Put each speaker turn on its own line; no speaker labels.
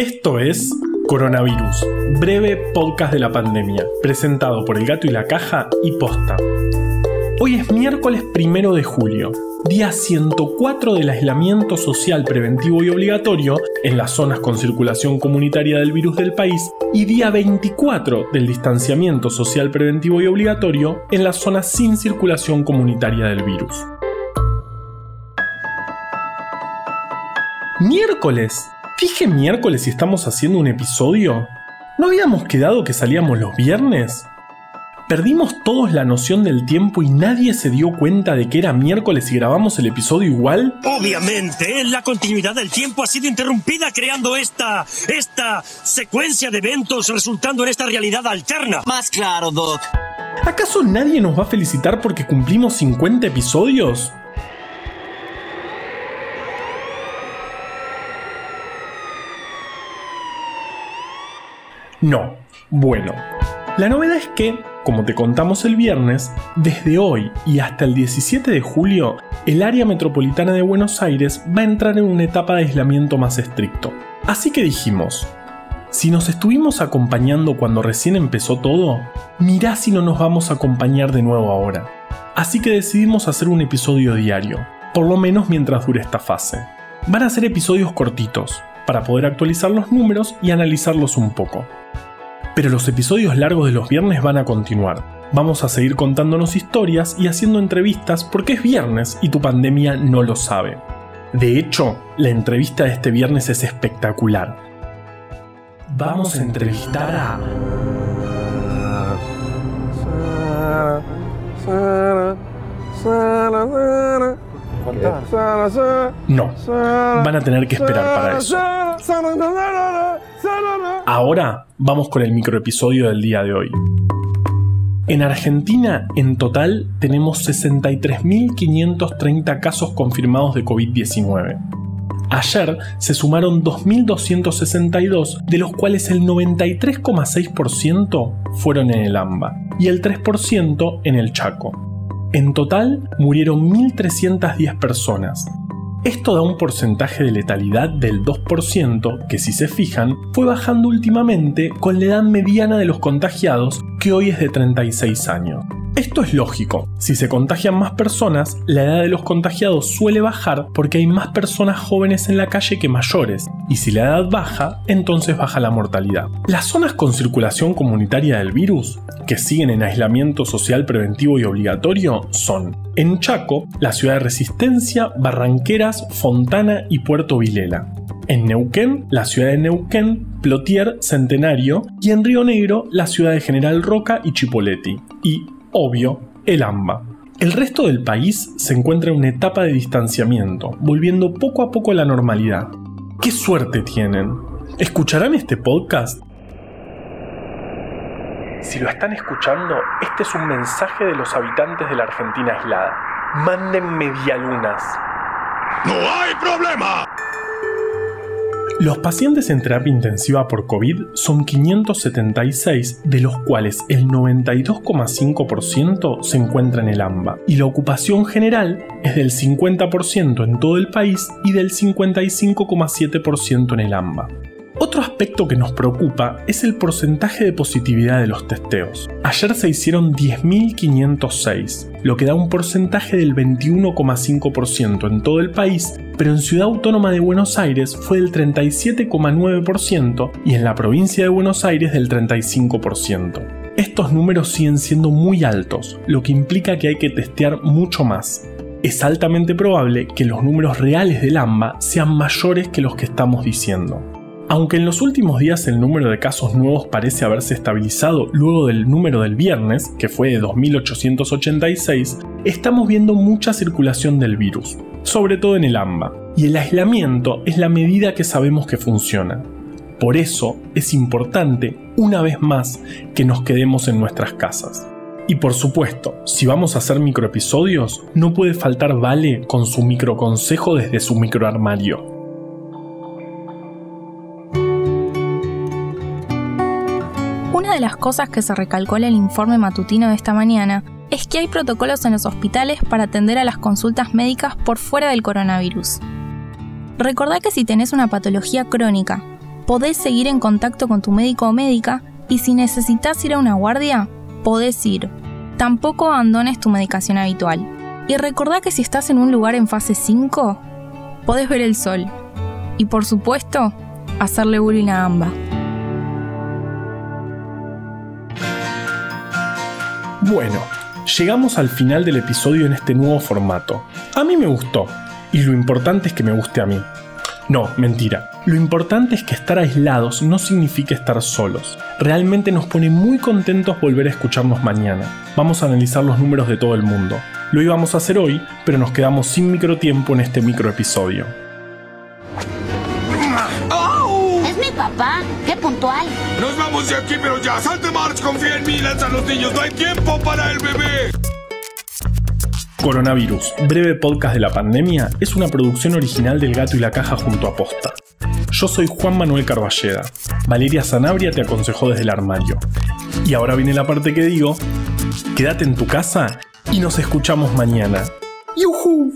Esto es Coronavirus, breve podcast de la pandemia, presentado por El Gato y la Caja y Posta. Hoy es miércoles primero de julio, día 104 del aislamiento social preventivo y obligatorio en las zonas con circulación comunitaria del virus del país y día 24 del distanciamiento social preventivo y obligatorio en las zonas sin circulación comunitaria del virus. Miércoles. Dije miércoles y estamos haciendo un episodio. ¿No habíamos quedado que salíamos los viernes? ¿Perdimos todos la noción del tiempo y nadie se dio cuenta de que era miércoles y grabamos el episodio igual?
Obviamente, la continuidad del tiempo ha sido interrumpida creando esta. esta secuencia de eventos resultando en esta realidad alterna.
Más claro, Doc.
¿Acaso nadie nos va a felicitar porque cumplimos 50 episodios? No. Bueno, la novedad es que, como te contamos el viernes, desde hoy y hasta el 17 de julio, el área metropolitana de Buenos Aires va a entrar en una etapa de aislamiento más estricto. Así que dijimos, si nos estuvimos acompañando cuando recién empezó todo, mirá si no nos vamos a acompañar de nuevo ahora. Así que decidimos hacer un episodio diario, por lo menos mientras dure esta fase. Van a ser episodios cortitos, para poder actualizar los números y analizarlos un poco. Pero los episodios largos de los viernes van a continuar. Vamos a seguir contándonos historias y haciendo entrevistas porque es viernes y tu pandemia no lo sabe. De hecho, la entrevista de este viernes es espectacular. Vamos a entrevistar a... No, van a tener que esperar para eso. Ahora vamos con el microepisodio del día de hoy. En Argentina, en total, tenemos 63.530 casos confirmados de COVID-19. Ayer se sumaron 2.262, de los cuales el 93,6% fueron en el AMBA y el 3% en el Chaco. En total murieron 1.310 personas. Esto da un porcentaje de letalidad del 2%, que si se fijan, fue bajando últimamente con la edad mediana de los contagiados, que hoy es de 36 años. Esto es lógico, si se contagian más personas, la edad de los contagiados suele bajar porque hay más personas jóvenes en la calle que mayores, y si la edad baja, entonces baja la mortalidad. Las zonas con circulación comunitaria del virus, que siguen en aislamiento social preventivo y obligatorio, son en Chaco, la ciudad de Resistencia, Barranqueras, Fontana y Puerto Vilela. En Neuquén, la ciudad de Neuquén, Plotier, Centenario y en Río Negro, la ciudad de General Roca y Chipoleti. Y obvio, el AMBA. El resto del país se encuentra en una etapa de distanciamiento, volviendo poco a poco a la normalidad. ¡Qué suerte tienen! ¿Escucharán este podcast? Si lo están escuchando, este es un mensaje de los habitantes de la Argentina aislada. Manden medialunas.
¡No hay problema!
Los pacientes en terapia intensiva por COVID son 576, de los cuales el 92,5% se encuentra en el AMBA, y la ocupación general es del 50% en todo el país y del 55,7% en el AMBA. Otro aspecto que nos preocupa es el porcentaje de positividad de los testeos. Ayer se hicieron 10.506, lo que da un porcentaje del 21,5% en todo el país, pero en Ciudad Autónoma de Buenos Aires fue del 37,9% y en la provincia de Buenos Aires del 35%. Estos números siguen siendo muy altos, lo que implica que hay que testear mucho más. Es altamente probable que los números reales del AMBA sean mayores que los que estamos diciendo. Aunque en los últimos días el número de casos nuevos parece haberse estabilizado luego del número del viernes, que fue de 2.886, estamos viendo mucha circulación del virus, sobre todo en el AMBA, y el aislamiento es la medida que sabemos que funciona. Por eso es importante, una vez más, que nos quedemos en nuestras casas. Y por supuesto, si vamos a hacer microepisodios, no puede faltar Vale con su microconsejo desde su microarmario.
Una de las cosas que se recalcó en el informe matutino de esta mañana es que hay protocolos en los hospitales para atender a las consultas médicas por fuera del coronavirus. Recordá que si tenés una patología crónica, podés seguir en contacto con tu médico o médica y si necesitas ir a una guardia, podés ir. Tampoco abandones tu medicación habitual. Y recordá que si estás en un lugar en fase 5, podés ver el sol. Y por supuesto, hacerle bullying a Amba.
Bueno, llegamos al final del episodio en este nuevo formato. A mí me gustó, y lo importante es que me guste a mí. No, mentira. Lo importante es que estar aislados no significa estar solos. Realmente nos pone muy contentos volver a escucharnos mañana. Vamos a analizar los números de todo el mundo. Lo íbamos a hacer hoy, pero nos quedamos sin microtiempo en este microepisodio.
Papá. Qué puntual.
Nos vamos de aquí, pero ya. Salte, March. Confía en mí. Lanza a los niños. No hay tiempo para el bebé.
Coronavirus, breve podcast de la pandemia, es una producción original del Gato y la Caja junto a Posta. Yo soy Juan Manuel Carballeda. Valeria Sanabria te aconsejó desde el armario. Y ahora viene la parte que digo, quédate en tu casa y nos escuchamos mañana. ¡Yuhu!